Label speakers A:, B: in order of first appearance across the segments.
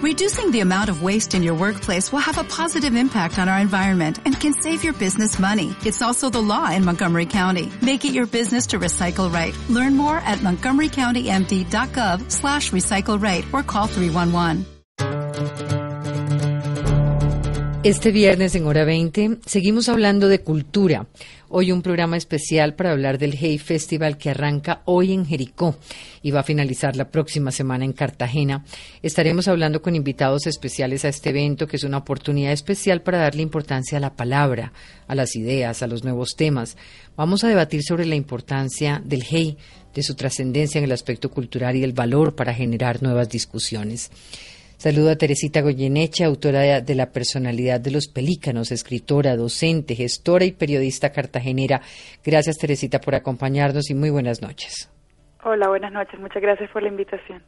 A: Reducing the amount of waste in your workplace will have a positive impact on our environment and can save your business money. It's also the law in Montgomery County. Make it your business to recycle right. Learn more at montgomerycountymd.gov slash recycle right or call 311.
B: Este viernes en hora 20 seguimos hablando de cultura. Hoy un programa especial para hablar del Hey Festival que arranca hoy en Jericó y va a finalizar la próxima semana en Cartagena. Estaremos hablando con invitados especiales a este evento que es una oportunidad especial para darle importancia a la palabra, a las ideas, a los nuevos temas. Vamos a debatir sobre la importancia del Hey, de su trascendencia en el aspecto cultural y el valor para generar nuevas discusiones. Saludo a Teresita Goyeneche, autora de La personalidad de los pelícanos, escritora, docente, gestora y periodista cartagenera. Gracias, Teresita, por acompañarnos y muy buenas noches.
C: Hola, buenas noches. Muchas gracias por la invitación.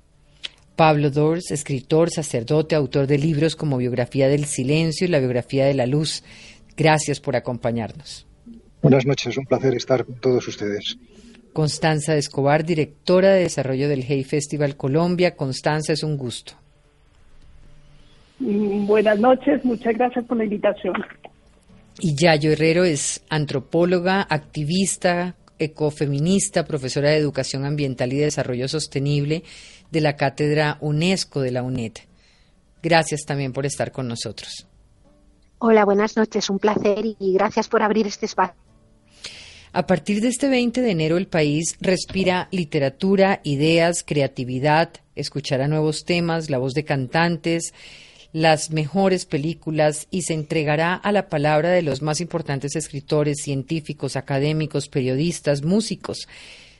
B: Pablo Dors, escritor, sacerdote, autor de libros como Biografía del Silencio y La Biografía de la Luz. Gracias por acompañarnos.
D: Buenas noches, un placer estar con todos ustedes.
B: Constanza Escobar, directora de desarrollo del Hey Festival Colombia. Constanza, es un gusto.
E: Mm, buenas noches, muchas gracias por la invitación.
B: Y Yayo Herrero es antropóloga, activista, ecofeminista, profesora de Educación Ambiental y Desarrollo Sostenible de la Cátedra UNESCO de la UNED. Gracias también por estar con nosotros.
F: Hola, buenas noches, un placer y gracias por abrir este espacio.
B: A partir de este 20 de enero el país respira literatura, ideas, creatividad, escuchar a nuevos temas, la voz de cantantes, las mejores películas y se entregará a la palabra de los más importantes escritores, científicos, académicos, periodistas, músicos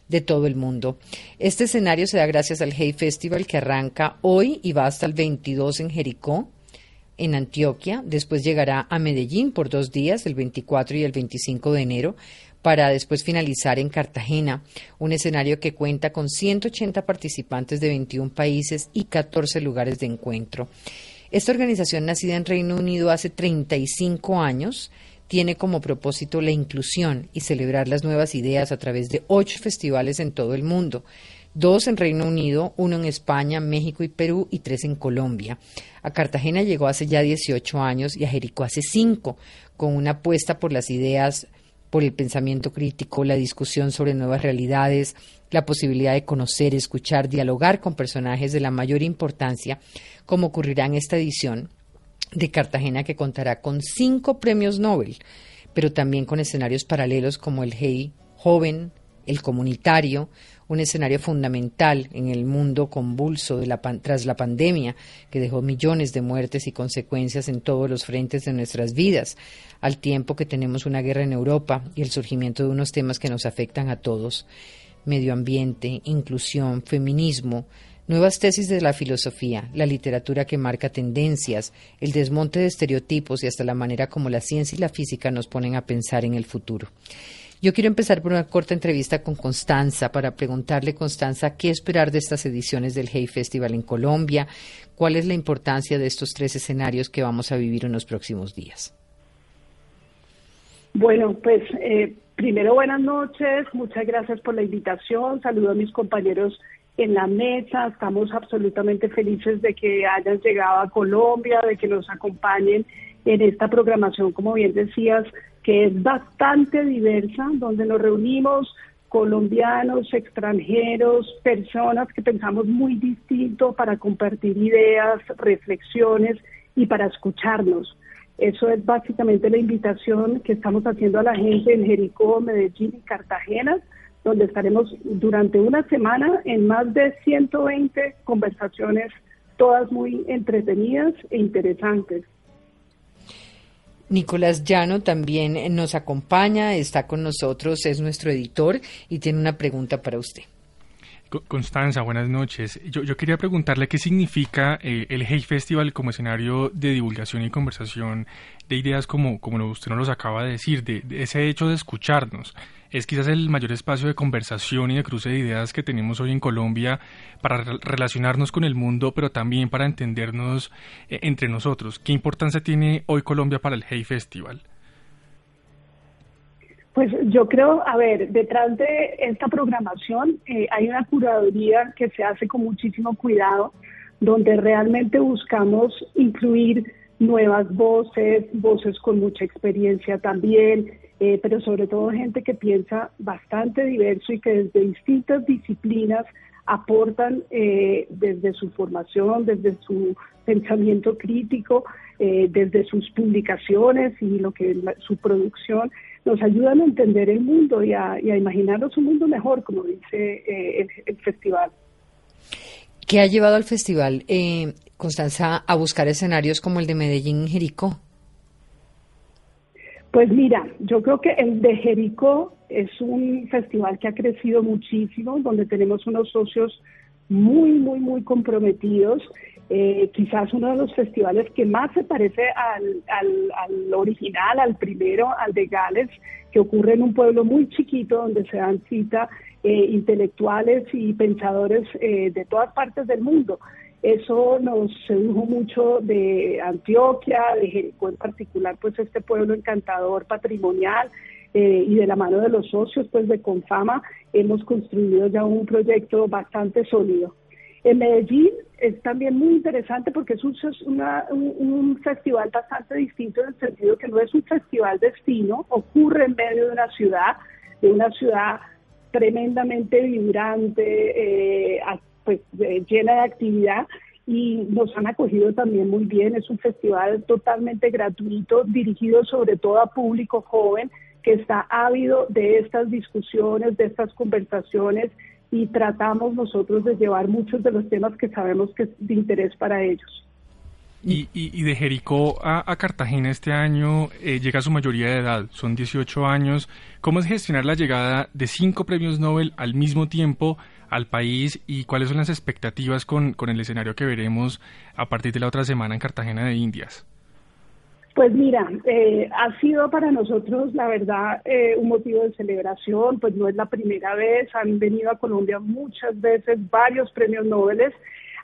B: de todo el mundo. Este escenario se da gracias al Hey Festival que arranca hoy y va hasta el 22 en Jericó, en Antioquia. Después llegará a Medellín por dos días, el 24 y el 25 de enero, para después finalizar en Cartagena, un escenario que cuenta con 180 participantes de 21 países y 14 lugares de encuentro. Esta organización, nacida en Reino Unido hace 35 años, tiene como propósito la inclusión y celebrar las nuevas ideas a través de ocho festivales en todo el mundo. Dos en Reino Unido, uno en España, México y Perú y tres en Colombia. A Cartagena llegó hace ya 18 años y a Jericó hace cinco, con una apuesta por las ideas por el pensamiento crítico, la discusión sobre nuevas realidades, la posibilidad de conocer, escuchar, dialogar con personajes de la mayor importancia, como ocurrirá en esta edición de Cartagena que contará con cinco premios Nobel, pero también con escenarios paralelos como el Hey Joven, el Comunitario, un escenario fundamental en el mundo convulso tras la pandemia que dejó millones de muertes y consecuencias en todos los frentes de nuestras vidas, al tiempo que tenemos una guerra en Europa y el surgimiento de unos temas que nos afectan a todos, medio ambiente, inclusión, feminismo, nuevas tesis de la filosofía, la literatura que marca tendencias, el desmonte de estereotipos y hasta la manera como la ciencia y la física nos ponen a pensar en el futuro. Yo quiero empezar por una corta entrevista con Constanza para preguntarle, Constanza, qué esperar de estas ediciones del Hey Festival en Colombia, cuál es la importancia de estos tres escenarios que vamos a vivir en los próximos días.
E: Bueno, pues eh, primero buenas noches, muchas gracias por la invitación, saludo a mis compañeros en la mesa, estamos absolutamente felices de que hayan llegado a Colombia, de que nos acompañen en esta programación, como bien decías, que es bastante diversa, donde nos reunimos colombianos, extranjeros, personas que pensamos muy distinto para compartir ideas, reflexiones y para escucharnos. Eso es básicamente la invitación que estamos haciendo a la gente en Jericó, Medellín y Cartagena, donde estaremos durante una semana en más de 120 conversaciones, todas muy entretenidas e interesantes.
B: Nicolás Llano también nos acompaña, está con nosotros, es nuestro editor y tiene una pregunta para usted.
G: Constanza, buenas noches. Yo, quería preguntarle qué significa eh, el Hey Festival como escenario de divulgación y conversación de ideas como, como usted nos los acaba de decir, de ese hecho de escucharnos es quizás el mayor espacio de conversación y de cruce de ideas que tenemos hoy en Colombia para relacionarnos con el mundo, pero también para entendernos eh, entre nosotros. ¿Qué importancia tiene hoy Colombia para el Hey Festival?
E: Pues yo creo, a ver, detrás de esta programación eh, hay una curaduría que se hace con muchísimo cuidado, donde realmente buscamos incluir nuevas voces, voces con mucha experiencia también, eh, pero sobre todo gente que piensa bastante diverso y que desde distintas disciplinas aportan eh, desde su formación, desde su pensamiento crítico, eh, desde sus publicaciones y lo que su producción nos ayudan a entender el mundo y a, imaginarnos un mundo mejor, como dice el, el, festival.
B: ¿Qué ha llevado al festival, Constanza, a buscar escenarios como el de Medellín y Jericó?
E: Pues mira, yo creo que el de Jericó es un festival que ha crecido muchísimo, donde tenemos unos socios muy, muy, muy comprometidos. Eh, quizás uno de los festivales que más se parece al, al, original, al primero, al de Gales, que ocurre en un pueblo muy chiquito donde se dan cita eh, intelectuales y pensadores eh, de todas partes del mundo. Eso nos sedujo mucho de Antioquia, de Jericó en particular, pues este pueblo encantador, patrimonial, eh, y de la mano de los socios, pues de Confama, hemos construido ya un proyecto bastante sólido. En Medellín es también muy interesante porque es un, un, festival bastante distinto en el sentido que no es un festival destino, ocurre en medio de una ciudad, de una ciudad tremendamente vibrante, eh, pues llena de actividad y nos han acogido también muy bien. Es un festival totalmente gratuito, dirigido sobre todo a público joven que está ávido de estas discusiones, de estas conversaciones y tratamos nosotros de llevar muchos de los temas que sabemos que es de interés para ellos.
G: Y, y, de Jericó a, Cartagena este año eh, llega a su mayoría de edad, son 18 años. ¿Cómo es gestionar la llegada de cinco premios Nobel al mismo tiempo al país y cuáles son las expectativas con, con el escenario que veremos a partir de la otra semana en Cartagena de Indias?
E: Pues mira, eh, ha sido para nosotros, la verdad, eh, un motivo de celebración, pues no es la primera vez, han venido a Colombia muchas veces varios premios Nobel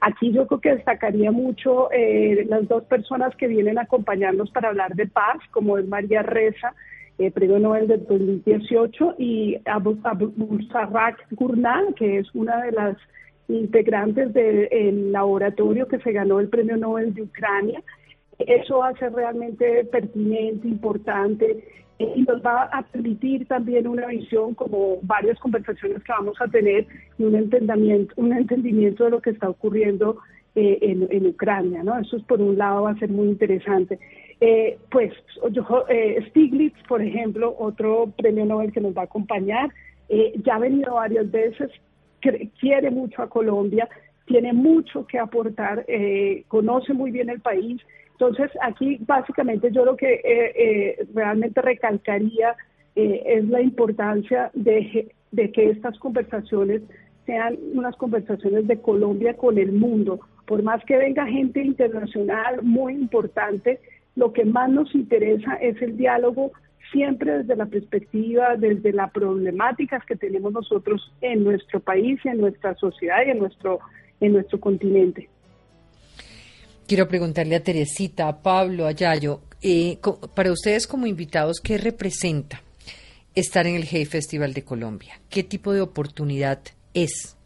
E: Aquí yo creo que destacaría mucho eh, las dos personas que vienen a acompañarnos para hablar de paz, como es María Reza, eh, Premio Nobel del 2018, y Abu, Abu Gurnal, que es una de las integrantes del laboratorio que se ganó el Premio Nobel de Ucrania. Eso va a ser realmente pertinente, importante y nos va a permitir también una visión, como varias conversaciones que vamos a tener, y un entendimiento, un entendimiento de lo que está ocurriendo eh, en, Ucrania, ¿no? Eso es, por un lado va a ser muy interesante. Eh, pues eh, Stiglitz, por ejemplo, otro premio Nobel que nos va a acompañar, ya ha venido varias veces, quiere mucho a Colombia, tiene mucho que aportar, conoce muy bien el país, entonces, aquí básicamente yo lo que eh, eh, realmente recalcaría eh, es la importancia de, que estas conversaciones sean unas conversaciones de Colombia con el mundo. Por más que venga gente internacional muy importante, lo que más nos interesa es el diálogo siempre desde la perspectiva, desde las problemáticas que tenemos nosotros en nuestro país, en nuestra sociedad y en nuestro, en nuestro continente.
B: Quiero preguntarle a Teresita, a Pablo, a Yayo, eh, para ustedes como invitados, ¿qué representa estar en el Hey Festival de Colombia? ¿Qué tipo de oportunidad es?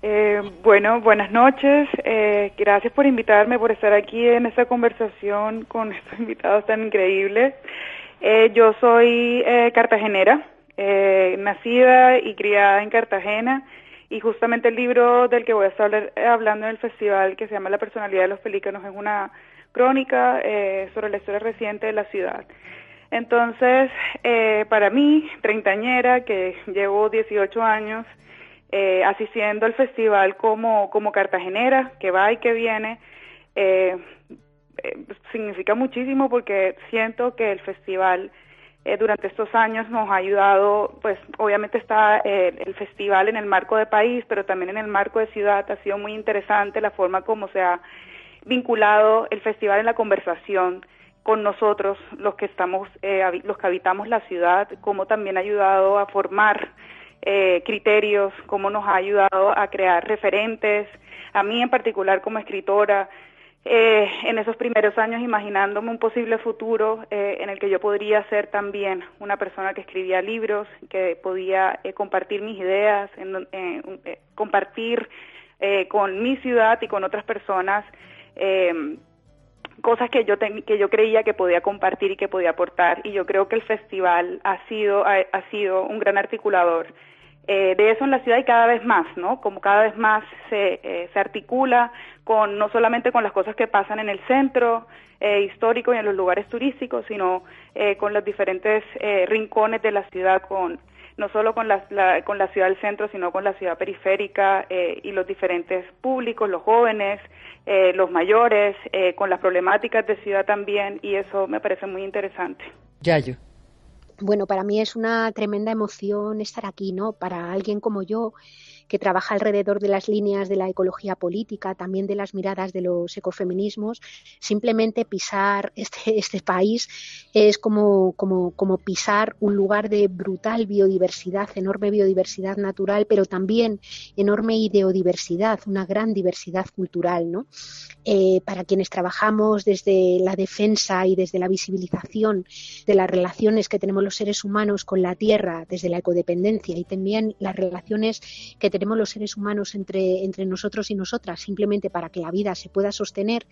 C: Eh, bueno, buenas noches. Eh, gracias por invitarme, por estar aquí en esta conversación con estos invitados tan increíbles. yo soy cartagenera, nacida y criada en Cartagena y justamente el libro del que voy a estar hablando en el festival, que se llama La personalidad de los pelícanos, es una crónica eh, sobre la historia reciente de la ciudad. Entonces, eh, para mí, treintañera, que llevo 18 años eh, asistiendo al festival como, como cartagenera, que va y que viene, significa muchísimo porque siento que el festival eh, durante estos años nos ha ayudado, pues obviamente está eh, el festival en el marco de país, pero también en el marco de ciudad. Ha sido muy interesante la forma como se ha vinculado el festival en la conversación con nosotros, los que estamos, eh, los que habitamos la ciudad, cómo también ha ayudado a formar criterios, cómo nos ha ayudado a crear referentes. A mí en particular como escritora, eh, en esos primeros años imaginándome un posible futuro eh, en el que yo podría ser también una persona que escribía libros, que podía eh, compartir mis ideas, en, compartir eh, con mi ciudad y con otras personas eh, cosas que yo que yo creía que podía compartir y que podía aportar. Y yo creo que el festival ha sido ha, sido un gran articulador eh, de eso en la ciudad y cada vez más no como cada vez más se, eh, se articula con no solamente con las cosas que pasan en el centro eh, histórico y en los lugares turísticos sino eh, con los diferentes eh, rincones de la ciudad con no solo con la, con la ciudad del centro, sino con la ciudad periférica y los diferentes públicos, los jóvenes, los mayores, con las problemáticas de ciudad también, y eso me parece muy interesante.
B: Yayo.
F: Bueno, para mí es una tremenda emoción estar aquí, ¿no? Para alguien como yo, que trabaja alrededor de las líneas de la ecología política, también de las miradas de los ecofeminismos, simplemente pisar este, este país es como, como, como pisar un lugar de brutal biodiversidad, enorme biodiversidad natural, pero también enorme ideodiversidad, una gran diversidad cultural, ¿no? Eh, para quienes trabajamos desde la defensa y desde la visibilización de las relaciones que tenemos los seres humanos con la tierra, desde la ecodependencia y también las relaciones que tenemos los seres humanos entre, entre nosotros y nosotras, simplemente para que la vida se pueda sostener,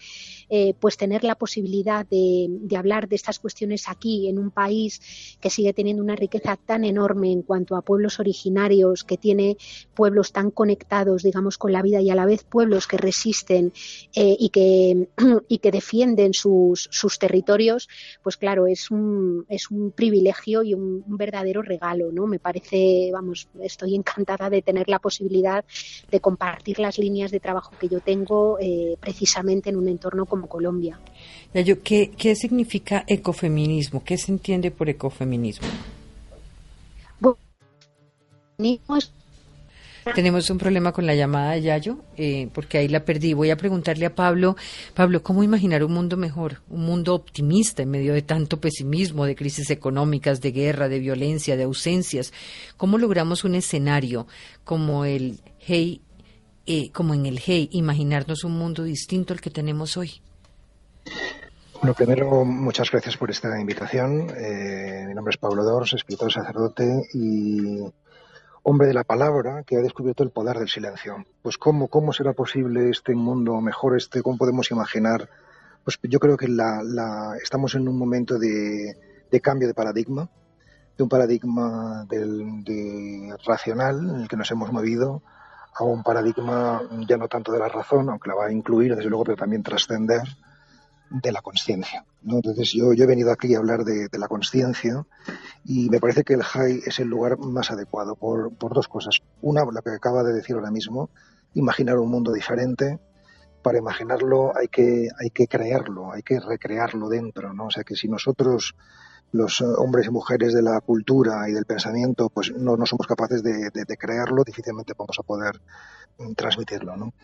F: eh, pues tener la posibilidad de, de hablar de estas cuestiones aquí, en un país que sigue teniendo una riqueza tan enorme en cuanto a pueblos originarios, que tiene pueblos tan conectados, digamos, con la vida y a la vez pueblos que resisten eh, y, que, y que defienden sus, sus territorios, pues claro, es un, es un privilegio y un, verdadero regalo, ¿no? Me parece, vamos, estoy encantada de tener la posibilidad posibilidad de compartir las líneas de trabajo que yo tengo eh, precisamente en un entorno como Colombia.
B: ¿qué, ¿Qué significa ecofeminismo? ¿Qué se entiende por ecofeminismo?
F: Bueno, es
B: tenemos un problema con la llamada de Yayo, eh, porque ahí la perdí. Voy a preguntarle a Pablo, Pablo, ¿cómo imaginar un mundo mejor, un mundo optimista en medio de tanto pesimismo, de crisis económicas, de guerra, de violencia, de ausencias? ¿Cómo logramos un escenario como el Hey, eh, como en el Hey, imaginarnos un mundo distinto al que tenemos hoy?
D: Bueno, primero, muchas gracias por esta invitación. Eh, mi nombre es Pablo Dors, escritor sacerdote y hombre de la palabra que ha descubierto el poder del silencio. Pues cómo, cómo será posible este mundo mejor, este, cómo podemos imaginar. Pues yo creo que estamos en un momento de, cambio de paradigma, de un paradigma del, de racional en el que nos hemos movido a un paradigma ya no tanto de la razón, aunque la va a incluir desde luego, pero también trascender de la conciencia. ¿no? Entonces yo, he venido aquí a hablar de, la conciencia y me parece que el high es el lugar más adecuado por, dos cosas. Una, la que acaba de decir ahora mismo, imaginar un mundo diferente. Para imaginarlo hay que, hay que creerlo, hay que recrearlo dentro. ¿no? O sea que si nosotros los hombres y mujeres de la cultura y del pensamiento, pues no, no somos capaces de, crearlo, difícilmente vamos a poder transmitirlo. ¿no?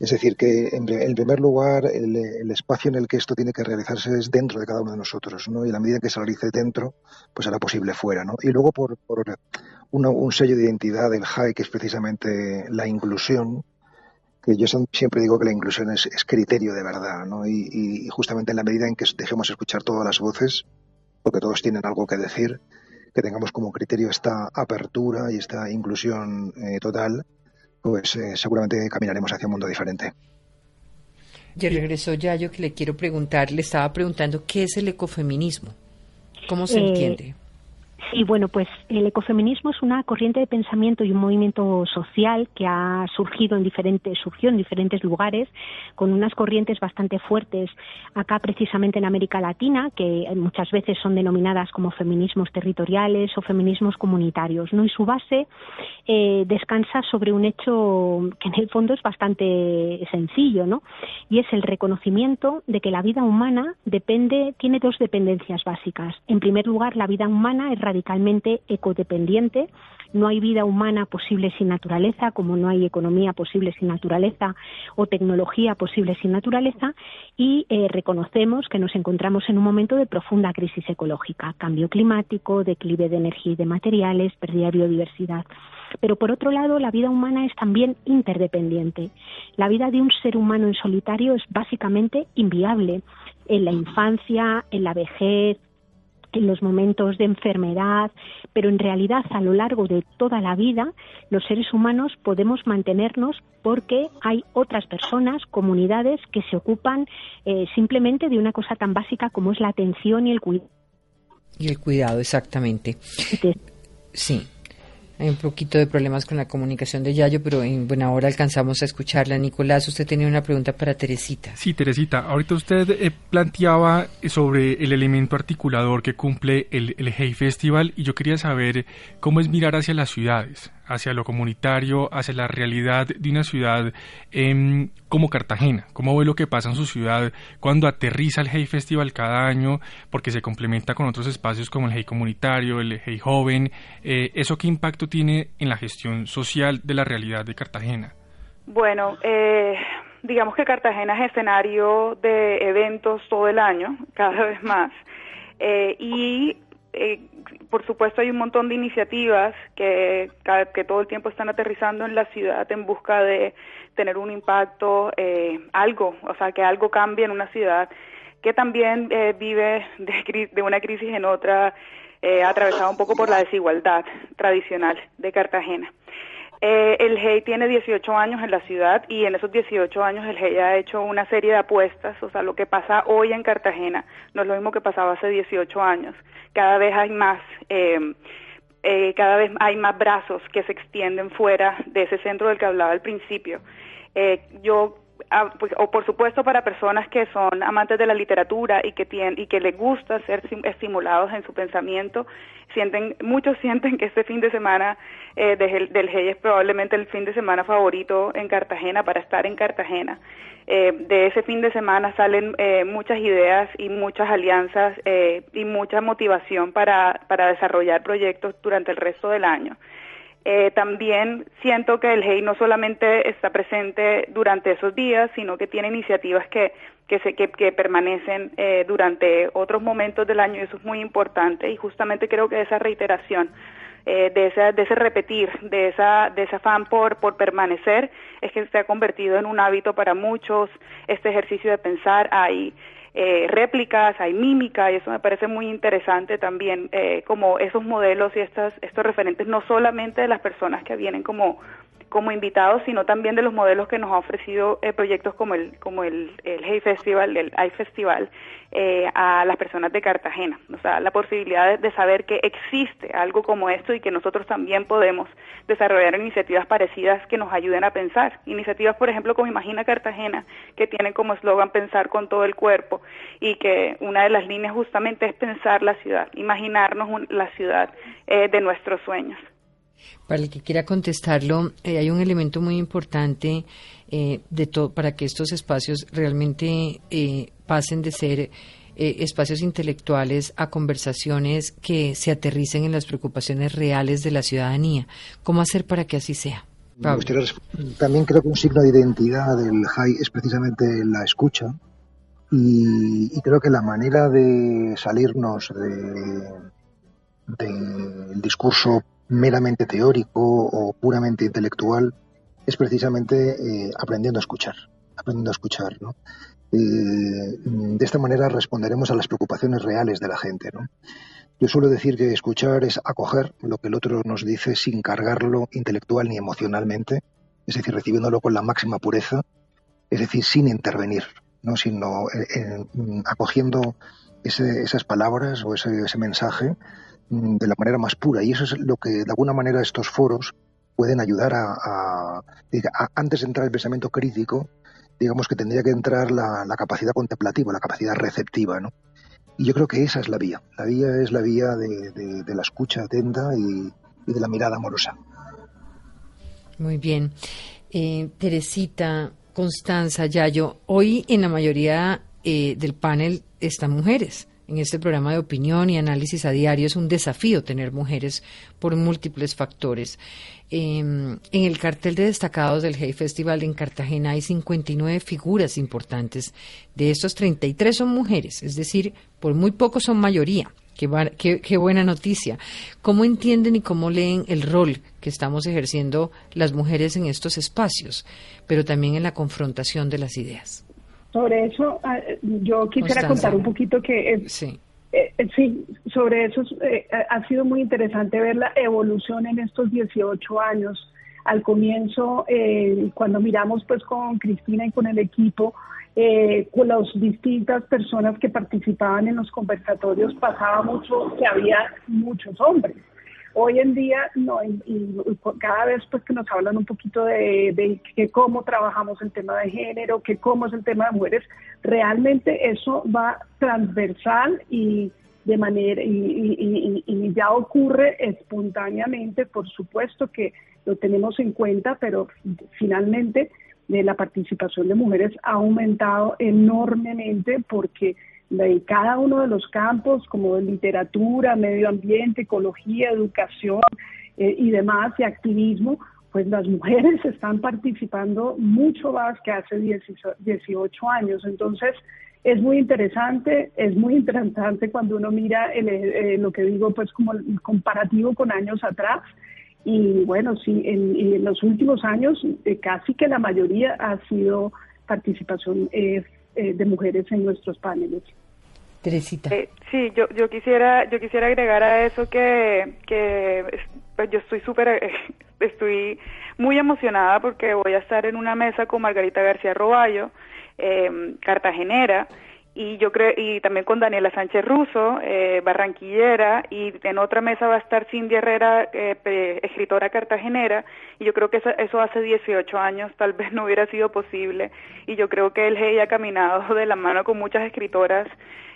D: Es decir, que en, en primer lugar el, espacio en el que esto tiene que realizarse es dentro de cada uno de nosotros, ¿no? y a la medida que se realice dentro, pues será posible fuera. ¿no? Y luego por, un sello de identidad del HAI, que es precisamente la inclusión, que yo siempre digo que la inclusión es, criterio de verdad, ¿no? Y, justamente en la medida en que dejemos escuchar todas las voces, porque todos tienen algo que decir, que tengamos como criterio esta apertura y esta inclusión eh, total, pues eh, seguramente caminaremos hacia un mundo diferente.
B: Ya regresó ya yo que le quiero preguntar, le estaba preguntando qué es el ecofeminismo, cómo se eh, entiende.
F: Sí, bueno, pues el ecofeminismo es una corriente de pensamiento y un movimiento social que ha surgido en diferentes, surgió en diferentes lugares, con unas corrientes bastante fuertes acá precisamente en América Latina, que muchas veces son denominadas como feminismos territoriales o feminismos comunitarios, ¿no? Y su base eh, descansa sobre un hecho que en el fondo es bastante sencillo, ¿no? Y es el reconocimiento de que la vida humana depende, tiene dos dependencias básicas. En primer lugar, la vida humana es radicalmente ecodependiente. No hay vida humana posible sin naturaleza, como no hay economía posible sin naturaleza o tecnología posible sin naturaleza. Y eh, reconocemos que nos encontramos en un momento de profunda crisis ecológica, cambio climático, declive de energía y de materiales, pérdida de biodiversidad. Pero por otro lado, la vida humana es también interdependiente. La vida de un ser humano en solitario es básicamente inviable. En la infancia, en la vejez, en los momentos de enfermedad, pero en realidad a lo largo de toda la vida los seres humanos podemos mantenernos porque hay otras personas, comunidades que se ocupan eh, simplemente de una cosa tan básica como es la atención y el cuidado.
B: Y el cuidado, exactamente. Sí. Hay un poquito de problemas con la comunicación de Yayo, pero en buena alcanzamos a escucharla. Nicolás, usted tenía una pregunta para Teresita.
G: Sí, Teresita, ahorita usted eh, planteaba sobre el elemento articulador que cumple el, el Hey Festival y yo quería saber cómo es mirar hacia las ciudades, hacia lo comunitario, hacia la realidad de una ciudad em, como Cartagena. ¿Cómo ve lo que pasa en su ciudad cuando aterriza el Hey Festival cada año? Porque se complementa con otros espacios como el Hey Comunitario, el Hey Joven. Eh, ¿Eso qué impacto tiene en la gestión social de la realidad de Cartagena?
C: Bueno, eh, digamos que Cartagena es escenario de eventos todo el año, cada vez más. Eh, y por supuesto hay un montón de iniciativas que, que todo el tiempo están aterrizando en la ciudad en busca de tener un impacto, eh, algo, o sea, que algo cambie en una ciudad que también eh, vive de, de, una crisis en otra, eh, atravesada un poco por la desigualdad tradicional de Cartagena. Eh, el GEI tiene 18 años en la ciudad y en esos 18 años el GEI ha hecho una serie de apuestas, o sea, lo que pasa hoy en Cartagena no es lo mismo que pasaba hace 18 años. Cada vez hay más, eh, eh, cada vez hay más brazos que se extienden fuera de ese centro del que hablaba al principio. Eh, yo o por supuesto para personas que son amantes de la literatura y que tienen y que les gusta ser estimulados en su pensamiento sienten muchos sienten que este fin de semana eh, del, del GEI es probablemente el fin de semana favorito en Cartagena para estar en Cartagena eh, de ese fin de semana salen eh, muchas ideas y muchas alianzas eh, y mucha motivación para, para desarrollar proyectos durante el resto del año. Eh, también siento que el GEI no solamente está presente durante esos días, sino que tiene iniciativas que, que, se, que, que permanecen eh, durante otros momentos del año y eso es muy importante. Y justamente creo que esa reiteración eh, de, ese, de ese repetir, de, esa, de ese afán por, por permanecer, es que se ha convertido en un hábito para muchos, este ejercicio de pensar, hay eh, réplicas, hay mímica, y eso me parece muy interesante también, eh, como esos modelos y estas, estos referentes, no solamente de las personas que vienen como como invitados, sino también de los modelos que nos ha ofrecido eh, proyectos como el como el, el Hey Festival, el hay Festival, eh, a las personas de Cartagena. O sea, la posibilidad de, de, saber que existe algo como esto y que nosotros también podemos desarrollar iniciativas parecidas que nos ayuden a pensar. Iniciativas, por ejemplo, como Imagina Cartagena, que tiene como eslogan pensar con todo el cuerpo y que una de las líneas justamente es pensar la ciudad, imaginarnos un, la ciudad eh, de nuestros sueños.
B: Para el que quiera contestarlo, eh, hay un elemento muy importante eh, de para que estos espacios realmente eh, pasen de ser eh, espacios intelectuales a conversaciones que se aterricen en las preocupaciones reales de la ciudadanía. ¿Cómo hacer para que así sea?
D: También creo que un signo de identidad del high es precisamente la escucha y, y creo que la manera de salirnos del de, discurso meramente teórico o puramente intelectual es precisamente eh, aprendiendo a escuchar, aprendiendo a escuchar. Eh, de esta manera responderemos a las preocupaciones reales de la gente. Yo suelo decir que escuchar es acoger lo que el otro nos dice sin cargarlo intelectual ni emocionalmente, es decir, recibiéndolo con la máxima pureza, es decir, sin intervenir, ¿no? sino eh, acogiendo ese, esas palabras o ese, mensaje de la manera más pura. Y eso es lo que, de alguna manera, estos foros pueden ayudar a, antes de entrar el pensamiento crítico, digamos que tendría que entrar la, capacidad contemplativa, la capacidad receptiva, ¿no? Y yo creo que esa es la vía. La vía es la vía de, la escucha atenta y, y, de la mirada amorosa.
B: Muy bien. Eh, Teresita, Constanza, Yayo, hoy en la mayoría eh, del panel están mujeres en este programa de opinión y análisis a diario es un desafío tener mujeres por múltiples factores. Eh, en el cartel de destacados del Hey Festival en Cartagena hay 59 figuras importantes. De estos 33 son mujeres, es decir, por muy poco son mayoría. Qué, qué, buena noticia. ¿Cómo entienden y cómo leen el rol que estamos ejerciendo las mujeres en estos espacios, pero también en la confrontación de las ideas?
E: Sobre eso, ah, yo quisiera Constanza. contar un poquito que...
B: Sí.
E: Eh, eh, sí, sobre eso eh, ha sido muy interesante ver la evolución en estos 18 años. Al comienzo, cuando miramos pues con Cristina y con el equipo, con las distintas personas que participaban en los conversatorios, pasaba mucho que había muchos hombres. Hoy en día, no, y, cada vez pues que nos hablan un poquito de, de, que cómo trabajamos el tema de género, que cómo es el tema de mujeres, realmente eso va transversal y de manera y, y, ya ocurre espontáneamente, por supuesto que lo tenemos en cuenta, pero finalmente eh, la participación de mujeres ha aumentado enormemente porque de cada uno de los campos, como literatura, medio ambiente, ecología, educación eh, y demás, y activismo, pues las mujeres están participando mucho más que hace 18 años. Entonces, es muy interesante, es muy interesante cuando uno mira eh, lo que digo, pues como el comparativo con años atrás. Y bueno, sí, en, los últimos años eh, casi que la mayoría ha sido participación de mujeres en nuestros paneles.
B: Teresita.
C: Eh, sí, yo, yo quisiera yo quisiera agregar a eso que, que pues yo estoy súper estoy muy emocionada porque voy a estar en una mesa con Margarita García Roballo, eh, cartagenera, y yo creo y también con Daniela Sánchez Russo, eh, barranquillera, y en otra mesa va a estar Cindy Herrera, eh, escritora cartagenera, y yo creo que eso, eso, hace 18 años tal vez no hubiera sido posible, y yo creo que el GEI ha caminado de la mano con muchas escritoras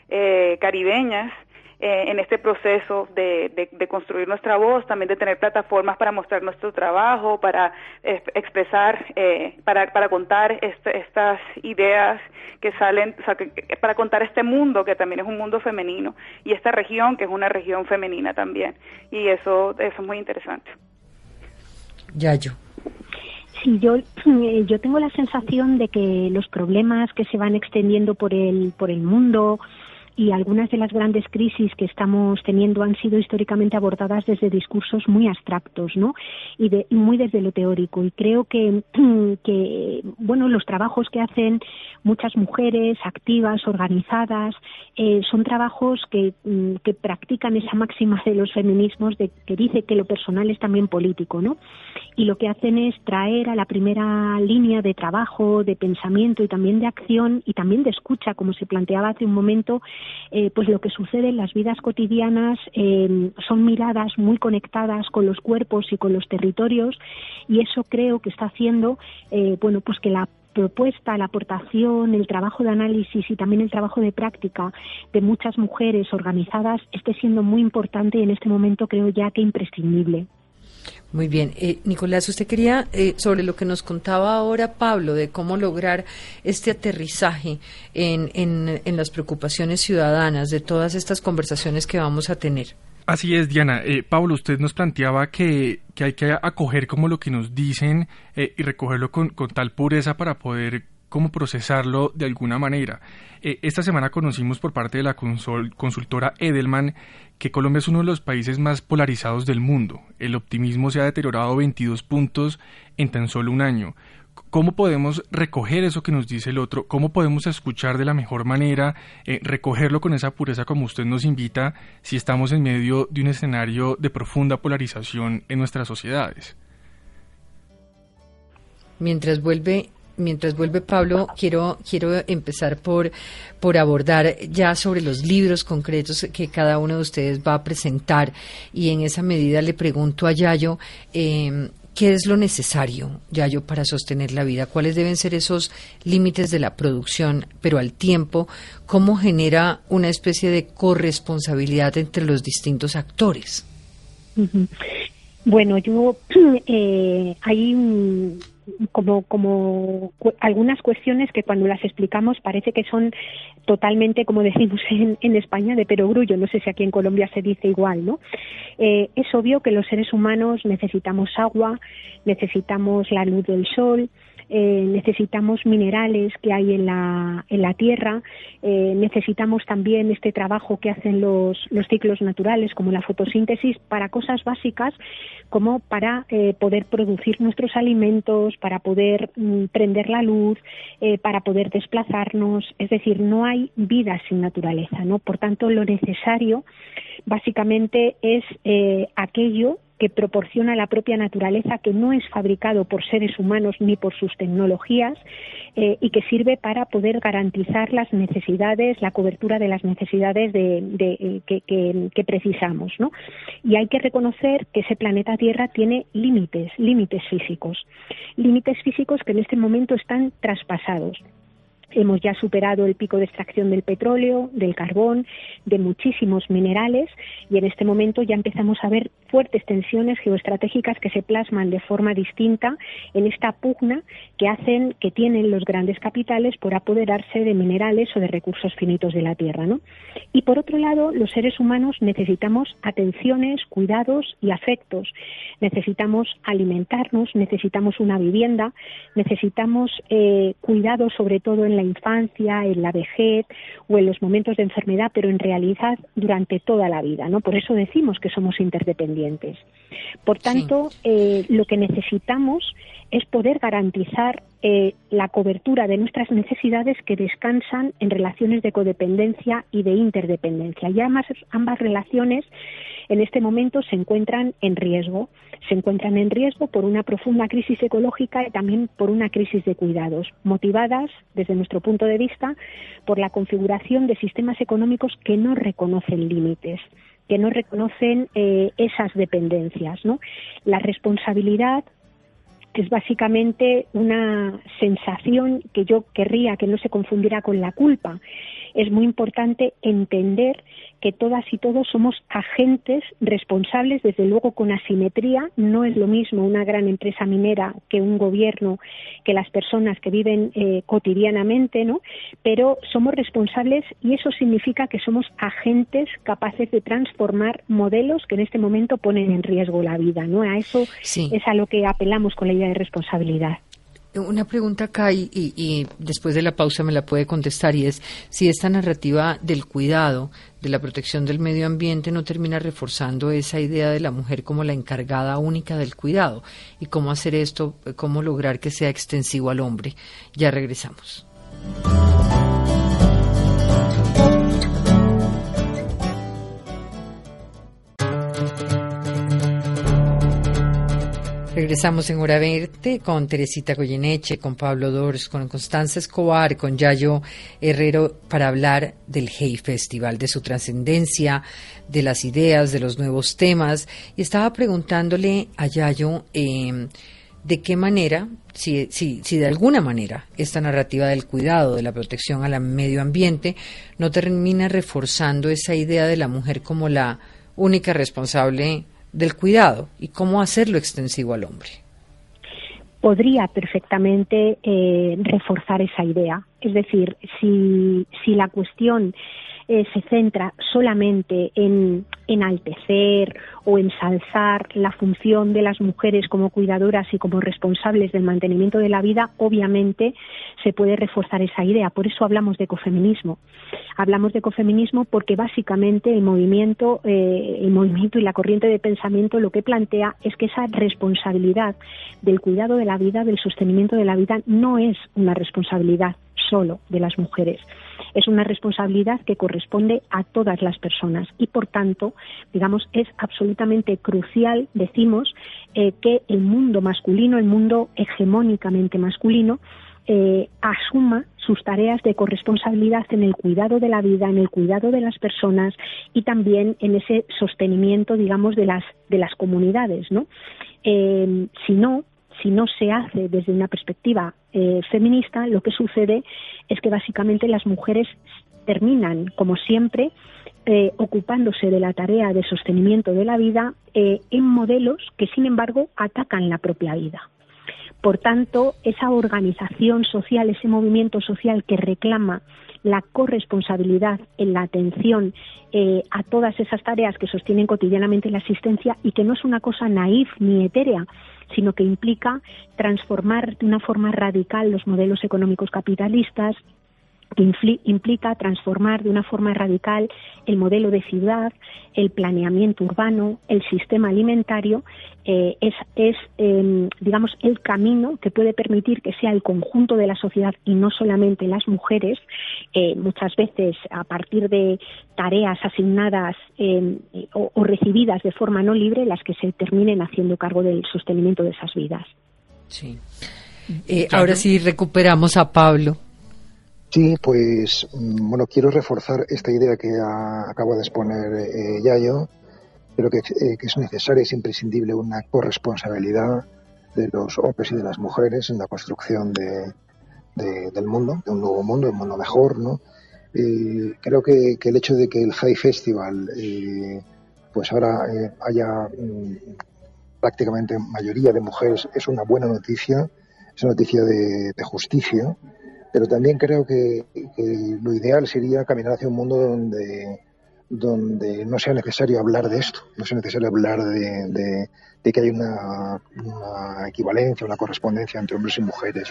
C: eh, caribeñas eh, en este proceso de, de, construir nuestra voz, también de tener plataformas para mostrar nuestro trabajo, para expresar, eh, para, para contar este, estas ideas que salen, o sea, para contar este mundo que también es un mundo femenino y esta región que es una región femenina también. Y eso, eso es muy interesante.
B: Yayo.
F: Sí, yo, yo tengo la sensación de que los problemas que se van extendiendo por el, por el mundo, y algunas de las grandes crisis que estamos teniendo han sido históricamente abordadas desde discursos muy abstractos, ¿no? Y, de, muy desde lo teórico. Y creo que, que, bueno, los trabajos que hacen muchas mujeres activas, organizadas, eh, son trabajos que, mm, que practican esa máxima de los feminismos de que dice que lo personal es también político, ¿no? Y lo que hacen es traer a la primera línea de trabajo, de pensamiento y también de acción y también de escucha, como se planteaba hace un momento, eh, pues lo que sucede en las vidas cotidianas eh, son miradas muy conectadas con los cuerpos y con los territorios y eso creo que está haciendo eh, bueno pues que la propuesta, la aportación, el trabajo de análisis y también el trabajo de práctica de muchas mujeres organizadas esté siendo muy importante y en este momento creo ya que imprescindible.
B: Muy bien. Eh, Nicolás, usted quería, eh, sobre lo que nos contaba ahora Pablo, de cómo lograr este aterrizaje en, en, las preocupaciones ciudadanas, de todas estas conversaciones que vamos a tener.
G: Así es, Diana. Eh, Pablo, usted nos planteaba que, que, hay que acoger como lo que nos dicen y recogerlo con, con tal pureza para poder cómo procesarlo de alguna manera. Eh, esta semana conocimos por parte de la consultora Edelman que Colombia es uno de los países más polarizados del mundo. El optimismo se ha deteriorado 22 puntos en tan solo un año. ¿Cómo podemos recoger eso que nos dice el otro? ¿Cómo podemos escuchar de la mejor manera, eh, recogerlo con esa pureza como usted nos invita si estamos en medio de un escenario de profunda polarización en nuestras sociedades?
B: Mientras vuelve mientras vuelve Pablo, quiero, quiero empezar por, por abordar ya sobre los libros concretos que cada uno de ustedes va a presentar y en esa medida le pregunto a Yayo, eh, ¿qué es lo necesario, Yayo, para sostener la vida? ¿Cuáles deben ser esos límites de la producción, pero al tiempo, cómo genera una especie de corresponsabilidad entre los distintos actores?
F: Bueno, yo eh, hay como, como algunas cuestiones que cuando las explicamos parece que son totalmente, como decimos en, en España, de perogrullo. No sé si aquí en Colombia se dice igual, ¿no? Eh, es obvio que los seres humanos necesitamos agua, necesitamos la luz del sol, eh, necesitamos minerales que hay en la, en la tierra, eh, necesitamos también este trabajo que hacen los, los ciclos naturales, como la fotosíntesis, para cosas básicas como para eh, poder producir nuestros alimentos, para poder mm, prender la luz, para poder desplazarnos. Es decir, no hay vida sin naturaleza, ¿no? Por tanto, lo necesario básicamente es aquello que proporciona la propia naturaleza, que no es fabricado por seres humanos ni por sus tecnologías eh, y que sirve para poder garantizar las necesidades, la cobertura de las necesidades de, eh, que, precisamos. Y hay que reconocer que ese planeta Tierra tiene límites, límites físicos, límites físicos que en este momento están traspasados. Hemos ya superado el pico de extracción del petróleo, del carbón, de muchísimos minerales y en este momento ya empezamos a ver fuertes tensiones geoestratégicas que se plasman de forma distinta en esta pugna que hacen que tienen los grandes capitales por apoderarse de minerales o de recursos finitos de la tierra, ¿no? Y por otro lado, los seres humanos necesitamos atenciones, cuidados y afectos. Necesitamos alimentarnos, necesitamos una vivienda, necesitamos eh, cuidados sobre todo en la infancia, en la vejez o en los momentos de enfermedad, pero en realidad durante toda la vida, ¿no? Por eso decimos que somos interdependientes. Por tanto, eh, lo que necesitamos es poder garantizar eh, la cobertura de nuestras necesidades que descansan en relaciones de codependencia y de interdependencia. Y además ambas relaciones en este momento se encuentran en riesgo. Se encuentran en riesgo por una profunda crisis ecológica y también por una crisis de cuidados, motivadas, desde nuestro punto de vista, por la configuración de sistemas económicos que no reconocen límites que no reconocen eh, esas dependencias. La responsabilidad es básicamente una sensación que yo querría que no se confundiera con la culpa. Es muy importante entender que todas y todos somos agentes responsables, desde luego con asimetría. No es lo mismo una gran empresa minera que un gobierno, que las personas que viven eh, cotidianamente, ¿no? Pero somos responsables y eso significa que somos agentes capaces de transformar modelos que en este momento ponen en riesgo la vida, ¿no? A eso es a lo que apelamos con la idea de responsabilidad.
B: Una pregunta acá y, después de la pausa me la puede contestar y es si esta narrativa del cuidado, de la protección del medio ambiente no termina reforzando esa idea de la mujer como la encargada única del cuidado y cómo hacer esto, cómo lograr que sea extensivo al hombre. Ya regresamos. Regresamos en Hora Verte con Teresita Goyeneche, con Pablo Dors, con Constanza Escobar, con Yayo Herrero para hablar del Hey Festival, de su trascendencia, de las ideas, de los nuevos temas. Y estaba preguntándole a Yayo em, de qué manera, si, si, si de alguna manera esta narrativa del cuidado, de la protección al medio ambiente, no termina reforzando esa idea de la mujer como la única responsable del cuidado y cómo hacerlo extensivo al hombre.
F: Podría perfectamente eh, reforzar esa idea. Es decir, si, si la cuestión eh, se centra solamente en enaltecer o ensalzar la función de las mujeres como cuidadoras y como responsables del mantenimiento de la vida, obviamente se puede reforzar esa idea. Por eso hablamos de ecofeminismo. Hablamos de ecofeminismo porque básicamente el movimiento, eh, el movimiento y la corriente de pensamiento lo que plantea es que esa responsabilidad del cuidado de la vida, del sostenimiento de la vida, no es una responsabilidad solo de las mujeres. Es una responsabilidad que corresponde a todas las personas y, por tanto, digamos, es absolutamente crucial, decimos, eh, que el mundo masculino, el mundo hegemónicamente masculino, eh, asuma sus tareas de corresponsabilidad en el cuidado de la vida, en el cuidado de las personas y también en ese sostenimiento, digamos, de las de las comunidades, ¿no? Eh, si no, si no se hace desde una perspectiva eh, feminista, lo que sucede es que básicamente las mujeres terminan, como siempre, eh, ocupándose de la tarea de sostenimiento de la vida eh, en modelos que, sin embargo, atacan la propia vida. Por tanto, esa organización social, ese movimiento social que reclama la corresponsabilidad en la atención eh, a todas esas tareas que sostienen cotidianamente la asistencia y que no es una cosa naif ni etérea, sino que implica transformar de una forma radical los modelos económicos capitalistas, que implica transformar de una forma radical el modelo de ciudad, el planeamiento urbano, el sistema alimentario, eh, es, es em, digamos, el camino que puede permitir que sea el conjunto de la sociedad y no solamente las mujeres, eh, muchas veces a partir de tareas asignadas em, o, recibidas de forma no libre, las que se terminen haciendo cargo del sostenimiento de esas vidas.
B: Sí. Eh, ahora sí recuperamos a Pablo.
D: Sí, pues mm, bueno, quiero reforzar esta idea que acabo de exponer eh, Yayo. Creo que, eh, que, es necesaria, es imprescindible una corresponsabilidad de los hombres y de las mujeres en la construcción de, del mundo, de un nuevo mundo, un mundo mejor, ¿no? Eh, creo que, el hecho de que el High Festival, eh, pues ahora eh, haya mm, prácticamente mayoría de mujeres, es una buena noticia, es una noticia de, de justicia pero también creo que, lo ideal sería caminar hacia un mundo donde, donde no sea necesario hablar de esto, no sea necesario hablar de, que hay una, equivalencia, una correspondencia entre hombres y mujeres.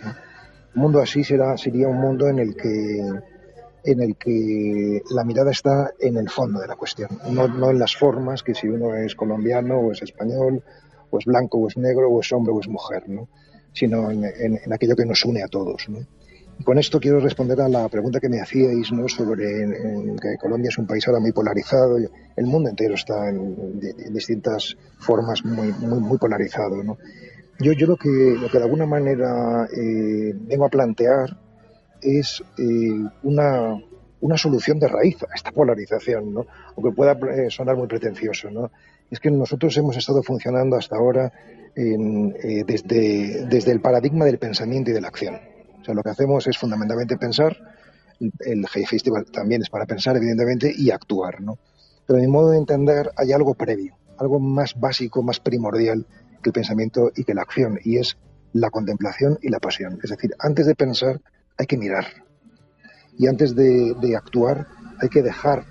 D: Un mundo así será, sería un mundo en el que en el que la mirada está en el fondo de la cuestión, no, no en las formas, que si uno es colombiano o es español, o es blanco o es negro, o es hombre o es mujer, ¿no? sino en, en aquello que nos une a todos. ¿no? Con esto quiero responder a la pregunta que me hacíais sobre que Colombia es un país ahora muy polarizado. El mundo entero está en, distintas formas muy, polarizado. Yo, lo, que, de alguna manera eh, vengo a plantear es eh, una, solución de raíz a esta polarización, ¿no? aunque pueda eh, sonar muy pretencioso. ¿no? Es que nosotros hemos estado funcionando hasta ahora desde el paradigma del pensamiento y de la acción. O sea, lo que hacemos es fundamentalmente pensar, el Hey Festival también es para pensar, evidentemente, y actuar, ¿no? Pero en mi modo de entender hay algo previo, algo más básico, más primordial que el pensamiento y que la acción, y es la contemplación y la pasión. Es decir, antes de pensar hay que mirar. Y antes de, de actuar hay que dejar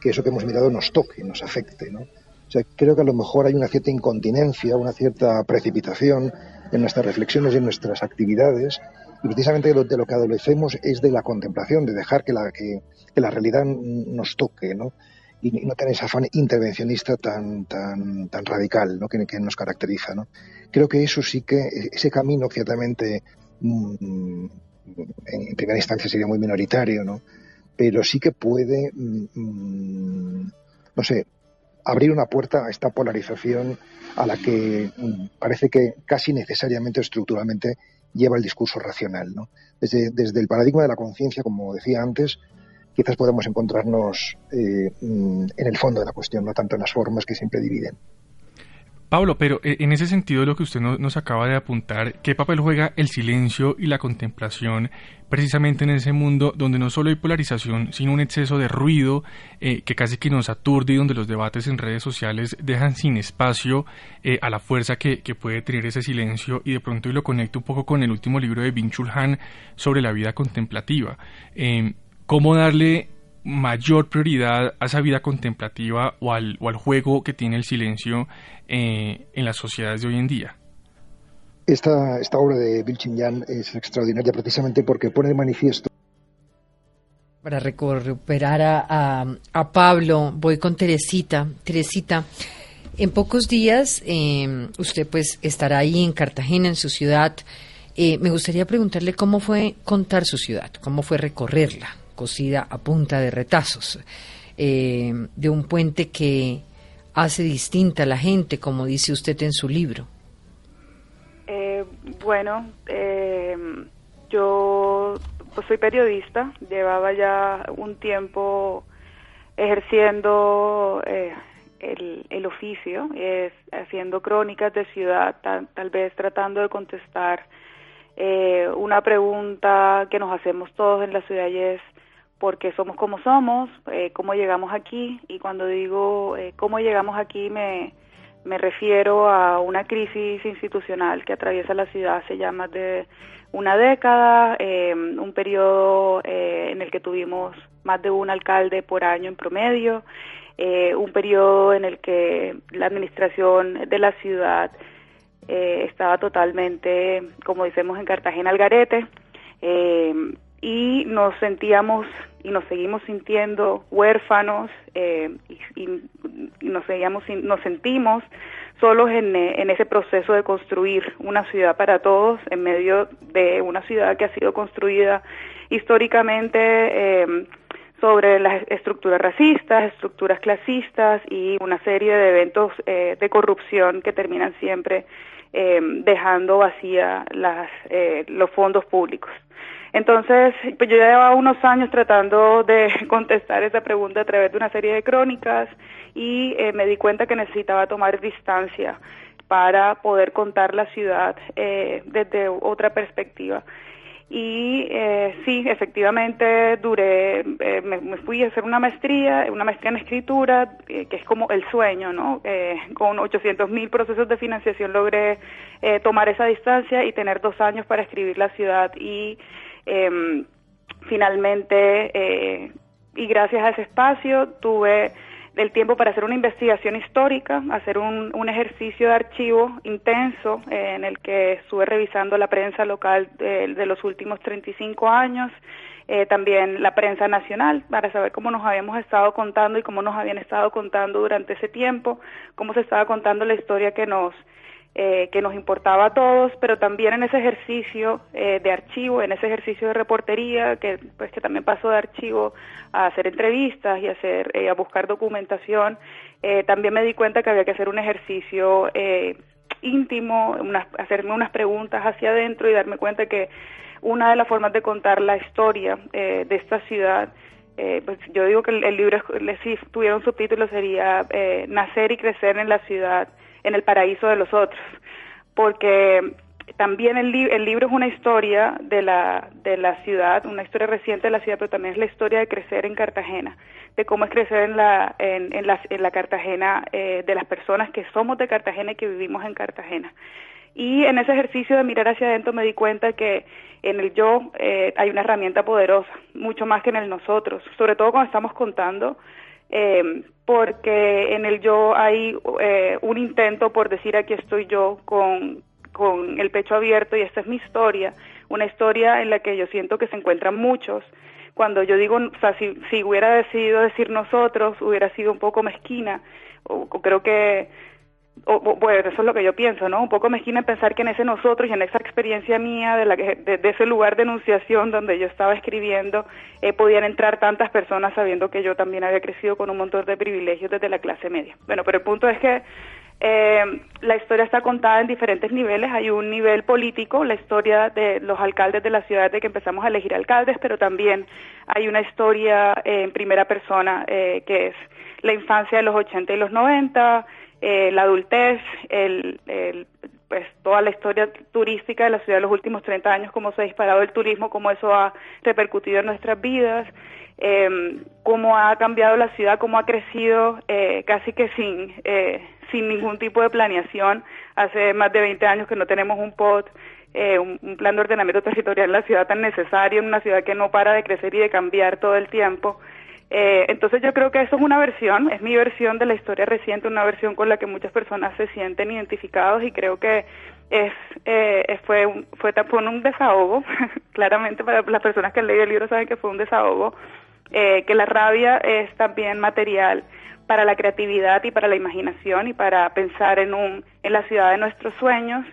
D: que eso que hemos mirado nos toque, nos afecte, ¿no? O sea, creo que a lo mejor hay una cierta incontinencia, una cierta precipitación en nuestras reflexiones y en nuestras actividades y precisamente de lo, que adolecemos es de la contemplación, de dejar que la, que, la realidad nos toque, ¿no? Y, no tener ese afán intervencionista tan, tan, tan radical ¿no? que, nos caracteriza. ¿no? Creo que eso sí que, ese camino ciertamente mm, en primera instancia sería muy minoritario, ¿no? pero sí que puede, mm, no sé, abrir una puerta a esta polarización a la que mm, parece que casi necesariamente estructuralmente lleva el discurso racional. ¿no? Desde, desde el paradigma de la conciencia, como decía antes, quizás podemos encontrarnos eh, mm, en el fondo de la cuestión, no tanto en las formas que siempre dividen.
G: Pablo, pero eh, en ese sentido lo que usted nos acaba de apuntar, ¿qué papel juega el silencio y la contemplación precisamente en ese mundo donde no solo hay polarización, sino un exceso de ruido eh, que casi que nos aturde y donde los debates en redes sociales dejan sin espacio eh, a la fuerza que, puede tener ese silencio y de pronto lo conecto un poco con el último libro de Bin Han sobre la vida contemplativa. ¿Cómo darle mayor prioridad a esa vida contemplativa o al, o al juego que tiene el silencio eh, en las sociedades de hoy en día.
D: Esta, esta obra de Bill Yan es extraordinaria precisamente porque pone de manifiesto
B: para recuperar a, a, Pablo, voy con Teresita. Teresita, en pocos días eh, usted pues estará ahí en Cartagena, en su ciudad. Eh, me gustaría preguntarle cómo fue contar su ciudad, cómo fue recorrerla cosida a punta de retazos, eh, de un puente que hace distinta a la gente, como dice usted en su libro.
C: Eh, bueno, eh, yo pues soy periodista, llevaba ya un tiempo ejerciendo el, el, oficio, haciendo crónicas de ciudad, tal vez tratando de contestar una pregunta que nos hacemos todos en la ciudad y es porque somos como somos, eh, cómo llegamos aquí, y cuando digo eh, cómo llegamos aquí me, Me refiero a una crisis institucional que atraviesa la ciudad hace ya más de una década, eh, un periodo eh, en el que tuvimos más de un alcalde por año en promedio, eh, un periodo en el que la administración de la ciudad estaba totalmente, como decimos en Cartagena, al garete, y nos sentíamos y nos seguimos sintiendo huérfanos y, nos, seguíamos, nos sentimos solos en, en, ese proceso de construir una ciudad para todos en medio de una ciudad que ha sido construida históricamente eh, sobre las estructuras racistas, estructuras clasistas y una serie de eventos eh, de corrupción que terminan siempre eh, dejando vacía las, los fondos públicos. Entonces, pues yo llevaba unos años tratando de contestar esa pregunta a través de una serie de crónicas y eh, me di cuenta que necesitaba tomar distancia para poder contar la ciudad eh, desde otra perspectiva. Y eh, sí, efectivamente duré, me, fui a hacer una maestría, una maestría en escritura, que es como el sueño, ¿no? con 800 mil procesos de financiación logré tomar esa distancia y tener dos años para escribir la ciudad y eh, finalmente, eh, y gracias a ese espacio, tuve el tiempo para hacer una investigación histórica, hacer un, ejercicio de archivo intenso eh, en el que estuve revisando la prensa local de, de los últimos 35 años, eh, también la prensa nacional, para saber cómo nos habíamos estado contando y cómo nos habían estado contando durante ese tiempo, cómo se estaba contando la historia que nos eh, que nos importaba a todos, pero también en ese ejercicio eh, de archivo, en ese ejercicio de reportería, que pues que también pasó de archivo a hacer entrevistas y hacer eh, a buscar documentación, también me di cuenta que había que hacer un ejercicio íntimo, hacerme unas preguntas hacia adentro y darme cuenta que una de las formas de contar la historia de esta ciudad pues yo digo que el, libro, si tuviera un subtítulo, sería Nacer y crecer en la ciudad en el paraíso de los otros, porque también el, el, libro es una historia de la, de la ciudad, una historia reciente de la ciudad, pero también es la historia de crecer en Cartagena, de cómo es crecer en la, en, en la, en la Cartagena, eh, de las personas que somos de Cartagena y que vivimos en Cartagena. Y en ese ejercicio de mirar hacia adentro me di cuenta que en el yo eh, hay una herramienta poderosa, mucho más que en el nosotros, sobre todo cuando estamos contando eh, porque en el yo hay eh, un intento por decir aquí estoy yo con, con el pecho abierto y esta es mi historia, una historia en la que yo siento que se encuentran muchos. Cuando yo digo, o sea, si, si hubiera decidido decir nosotros, hubiera sido un poco mezquina, o creo que o, bueno, eso es lo que yo pienso, ¿no? Un poco mezquina pensar que en ese nosotros y en esa experiencia mía de, la de, ese lugar de enunciación donde yo estaba escribiendo, eh, podían entrar tantas personas sabiendo que yo también había crecido con un montón de privilegios desde la clase media. Bueno, pero el punto es que eh, la historia está contada en diferentes niveles. Hay un nivel político, la historia de los alcaldes de la ciudad, de que empezamos a elegir alcaldes, pero también hay una historia eh, en primera persona eh, que es la infancia de los 80 y los 90, eh, la adultez, el, pues toda la historia turística de la ciudad de los últimos 30 años, cómo se ha disparado el turismo, cómo eso ha repercutido en nuestras vidas, eh, cómo ha cambiado la ciudad, cómo ha crecido eh, casi que sin, eh, sin ningún tipo de planeación. Hace más de 20 años que no tenemos un POT, eh, un, plan de ordenamiento territorial en la ciudad tan necesario, en una ciudad que no para de crecer y de cambiar todo el tiempo. Eh, entonces yo creo que eso es una versión, es mi versión de la historia reciente, una versión con la que muchas personas se sienten identificados y creo que es eh, fue un, fue, fue un desahogo, claramente para las personas que han leído el libro saben que fue un desahogo, eh, que la rabia es también material para la creatividad y para la imaginación y para pensar en un en la ciudad de nuestros sueños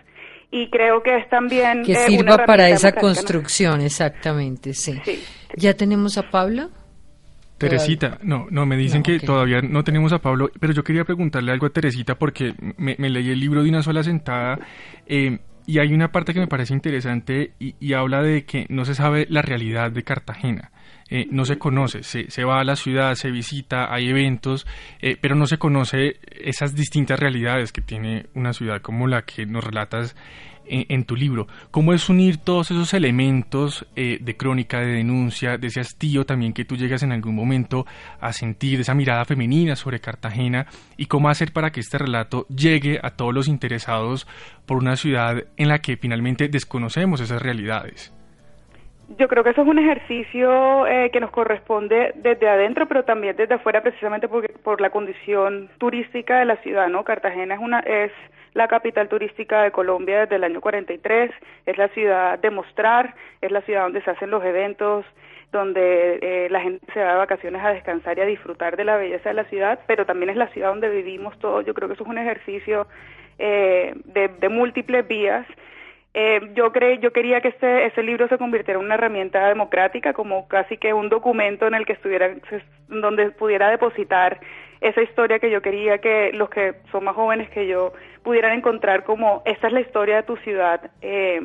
C: y creo que es también
B: que sirva para esa construcción exactamente sí. sí. ya tenemos a Pablo
G: Teresita, no, no, me dicen que todavía no tenemos a Pablo, pero yo quería preguntarle algo a Teresita porque me, leí el libro de una sola sentada eh, y hay una parte que me parece interesante y, habla de que no se sabe la realidad de Cartagena. eh, no se conoce. Se, se, va a la ciudad, se visita, hay eventos, eh, pero no se conoce esas distintas realidades que tiene una ciudad como la que nos relatas en, tu libro. ¿Cómo es unir todos esos elementos eh, de crónica, de denuncia, de ese hastío también que tú llegas en algún momento a sentir, de esa mirada femenina sobre Cartagena, y cómo hacer para que este relato llegue a todos los interesados por una ciudad en la que finalmente desconocemos esas realidades?
C: Yo creo que eso es un ejercicio eh, que nos corresponde desde adentro, pero también desde afuera, precisamente porque, por la condición turística de la ciudad, ¿no? Cartagena es una es la capital turística de Colombia desde el año 43, es la ciudad de mostrar, es la ciudad donde se hacen los eventos, donde eh, la gente se va de vacaciones a descansar y a disfrutar de la belleza de la ciudad, pero también es la ciudad donde vivimos todos. Yo creo que eso es un ejercicio eh, de, de múltiples vías eh, yo creo, yo quería que este, ese libro se convirtiera en una herramienta democrática, como casi que un documento en el que estuviera, donde pudiera depositar esa historia que yo quería que los que son más jóvenes que yo pudieran encontrar como esta es la historia de tu ciudad. Eh,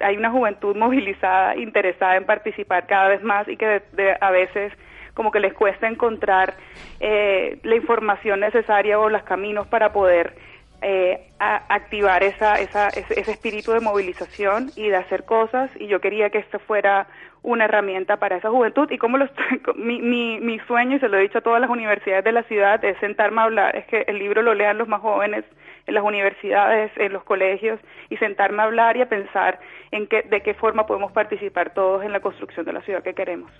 C: hay una juventud movilizada, interesada en participar cada vez más y que a veces como que les cuesta encontrar eh, la información necesaria o los caminos para poder eh, activar esa, esa, ese, espíritu de movilización y de hacer cosas y yo quería que esto fuera una herramienta para esa juventud y como mi, mi, mi sueño y se lo he dicho a todas las universidades de la ciudad es sentarme a hablar, es que el libro lo lean los más jóvenes en las universidades, en los colegios y sentarme a hablar y a pensar en qué, de qué forma podemos participar todos en la construcción de la ciudad que queremos.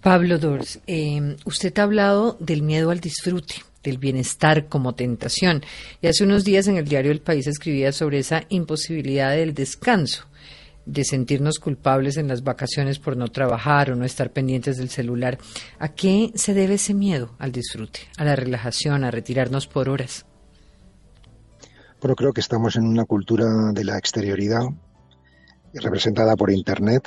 B: Pablo Dors, eh, usted ha hablado del miedo al disfrute del bienestar como tentación. Y hace unos días en el diario El País escribía sobre esa imposibilidad del descanso, de sentirnos culpables en las vacaciones por no trabajar o no estar pendientes del celular. ¿A qué se debe ese miedo al disfrute, a la relajación, a retirarnos por horas?
D: Bueno, creo que estamos en una cultura de la exterioridad representada por Internet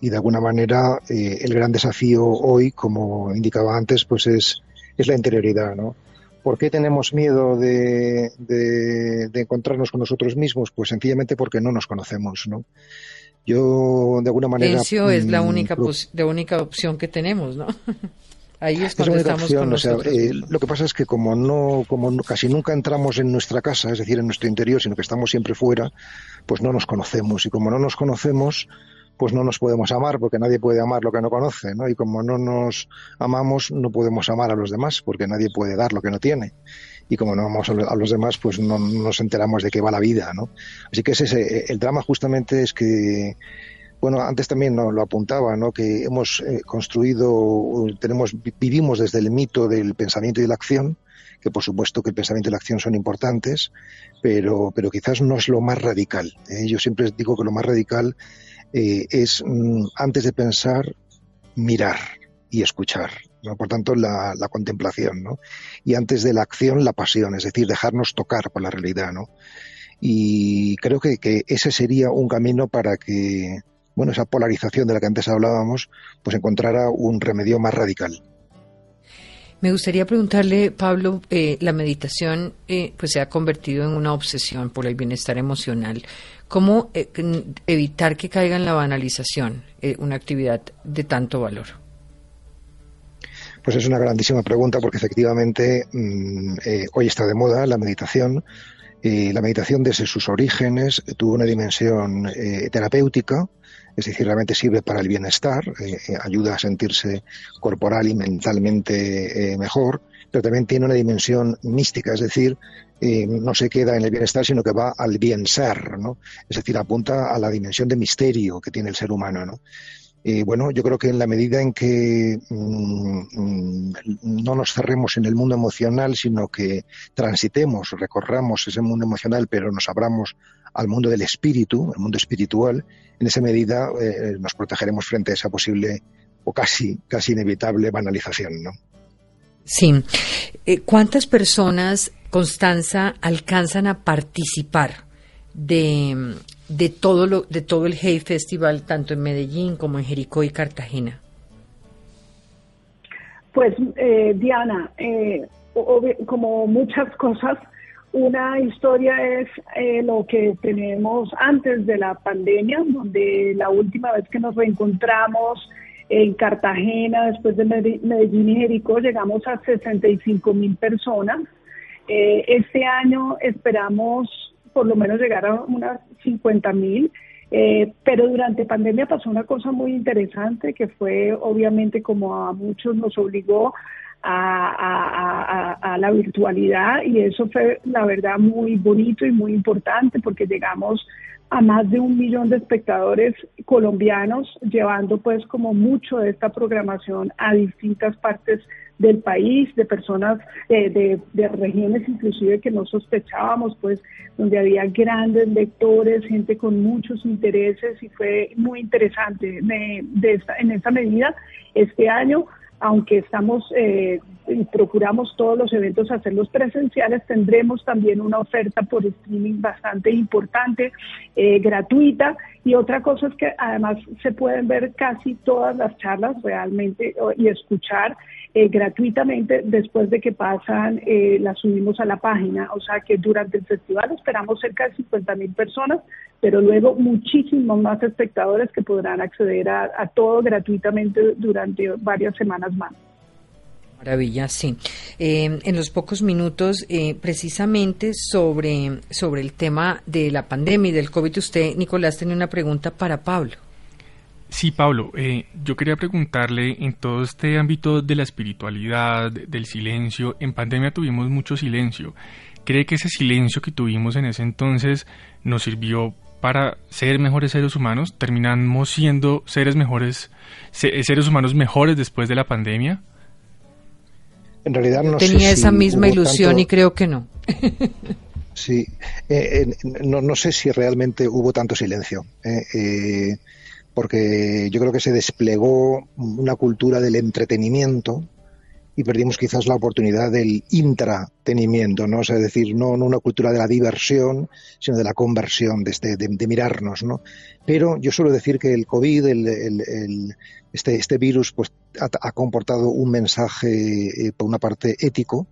D: y de alguna manera eh, el gran desafío hoy, como indicaba antes, pues es, es la interioridad, ¿no? ¿Por qué tenemos miedo de, encontrarnos con nosotros mismos? Pues sencillamente porque no nos conocemos, ¿no? Yo, de alguna manera...
B: Eso es la mm, única, la única opción que tenemos, ¿no? Ahí es estamos con
D: eh, lo que pasa es que como no, como casi nunca entramos en nuestra casa, es decir, en nuestro interior, sino que estamos siempre fuera, pues no nos conocemos. Y como no nos conocemos, pues no nos podemos amar porque nadie puede amar lo que no conoce, ¿no? Y como no nos amamos, no podemos amar a los demás porque nadie puede dar lo que no tiene. Y como no amamos a los demás, pues no, nos enteramos de qué va la vida, ¿no? Así que ese, el drama justamente es que bueno, antes también lo apuntaba, ¿no? que hemos eh, construido, tenemos, vivimos desde el mito del pensamiento y de la acción, que por supuesto que el pensamiento y la acción son importantes, pero, pero quizás no es lo más radical. ¿eh? Yo siempre digo que lo más radical eh, es, mm, antes de pensar, mirar y escuchar. ¿no? Por tanto, la, contemplación. ¿no? Y antes de la acción, la pasión, es decir, dejarnos tocar por la realidad. ¿no? Y creo que, que ese sería un camino para que, bueno, esa polarización de la que antes hablábamos, pues encontrara un remedio más radical.
B: Me gustaría preguntarle, Pablo, eh, la meditación eh, pues se ha convertido en una obsesión por el bienestar emocional. ¿Cómo eh, evitar que caiga en la banalización una actividad de tanto valor?
D: Pues es una grandísima pregunta porque efectivamente mm, hoy está de moda la meditación. la meditación desde sus orígenes tuvo una dimensión terapéutica, es decir, realmente sirve para el bienestar, eh, eh, ayuda a sentirse corporal y mentalmente eh, mejor, pero también tiene una dimensión mística, es decir, no se queda en el bienestar, sino que va al bien ser, ¿no? Es decir, apunta a la dimensión de misterio que tiene el ser humano, ¿no? bueno, yo creo que en la medida en que mm, mm, no nos cerremos en el mundo emocional, sino que transitemos, recorramos ese mundo emocional, pero nos abramos al mundo del espíritu, el mundo espiritual, en esa medida eh, nos protegeremos frente a esa posible o casi, casi inevitable banalización, ¿no?
B: Sí. Eh, ¿Cuántas personas, Constanza, alcanzan a participar de, de, todo, lo, de todo el Hey Festival, tanto en Medellín como en Jericó y Cartagena?
E: Pues, eh, Diana, como muchas cosas, una historia es eh, lo que tenemos antes de la pandemia, donde la última vez que nos reencontramos En Cartagena, después de Medellín y Jericó, llegamos a 65 mil personas. Eh, este año esperamos por lo menos llegar a unas 50 mil. Eh, pero durante pandemia pasó una cosa muy interesante que fue obviamente como a muchos nos obligó a, la virtualidad y eso fue la verdad muy bonito y muy importante porque llegamos a más de un millón de espectadores colombianos llevando pues como mucho de esta programación a distintas partes del país, de personas eh, de, de, regiones inclusive que no sospechábamos, pues donde había grandes lectores, gente con muchos intereses y fue muy interesante de, de en esta medida. Este año aunque estamos eh, y procuramos todos los eventos hacerlos presenciales, tendremos también una oferta por streaming bastante importante, eh, gratuita. Y otra cosa es que además se pueden ver casi todas las charlas realmente y escuchar eh, gratuitamente después de que pasan, eh, las subimos a la página. O sea que durante el festival esperamos cerca de 50 mil personas, pero luego muchísimos más espectadores que podrán acceder a, todo gratuitamente durante varias semanas más.
B: Maravilla, sí. Eh, en los pocos minutos, precisamente sobre, sobre el tema de la pandemia y del COVID, usted, Nicolás, tiene una pregunta para Pablo.
G: Sí, Pablo, eh, yo quería preguntarle en todo este ámbito de la espiritualidad, del silencio, en pandemia tuvimos mucho silencio. ¿Cree que ese silencio que tuvimos en ese entonces nos sirvió para ser mejores seres humanos? ¿Terminamos siendo seres mejores, seres humanos mejores después de la pandemia?
D: En realidad no
B: Tenía esa misma ilusión y creo que no.
D: sí, eh, eh, no, no, sé si realmente hubo tanto silencio. Eh, porque yo creo que se desplegó una cultura del entretenimiento y perdimos quizás la oportunidad del intratenimiento, ¿no? es decir, no, una cultura de la diversión, sino de la conversión, de, este, de, mirarnos, ¿no? Pero yo suelo decir que el COVID, el, este, este virus, pues ha, comportado un mensaje, eh, por una parte, ético,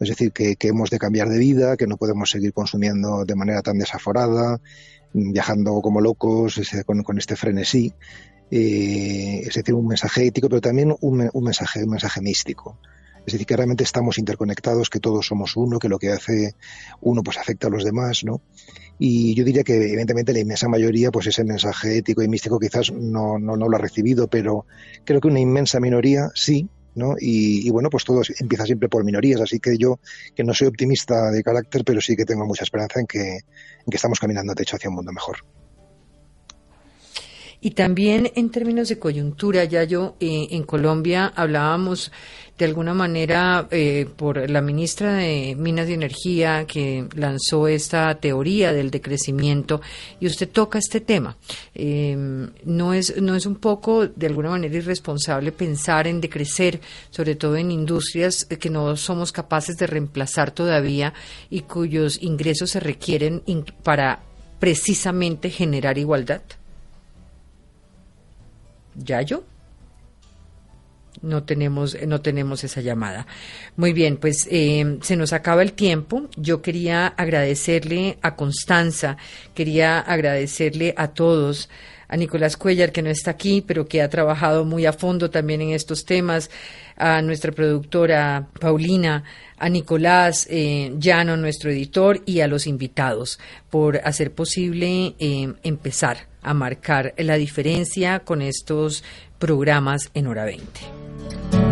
D: es decir, que hemos de cambiar de vida, que no podemos seguir consumiendo de manera tan desaforada, viajando como locos con, este frenesí. Eh, es decir, un mensaje ético, pero también un, mensaje, un mensaje místico. Es decir, que realmente estamos interconectados, que todos somos uno, que lo que hace uno pues afecta a los demás, ¿no? Y yo diría que evidentemente la inmensa mayoría, pues ese mensaje ético y místico quizás no, no, no lo ha recibido, pero creo que una inmensa minoría sí, ¿no? Y, bueno, pues todo empieza siempre por minorías, así que yo, que no soy optimista de carácter, pero sí que tengo mucha esperanza en que, en que estamos caminando, de hecho, hacia un mundo mejor.
B: Y también en términos de coyuntura, ya yo eh, en Colombia hablábamos de alguna manera eh, por la ministra de Minas y Energía que lanzó esta teoría del decrecimiento y usted toca este tema. Em, no, es, no es un poco de alguna manera irresponsable pensar en decrecer, sobre todo en industrias que no somos capaces de reemplazar todavía y cuyos ingresos se requieren para precisamente generar igualdad. ¿Yayo? No tenemos, no tenemos esa llamada. Muy bien, pues eh, se nos acaba el tiempo. Yo quería agradecerle a Constanza, quería agradecerle a todos, a Nicolás Cuellar, que no está aquí, pero que ha trabajado muy a fondo también en estos temas, a nuestra productora Paulina, a Nicolás eh, Llano, nuestro editor, y a los invitados por hacer posible eh, empezar a marcar la diferencia con estos programas en hora 20.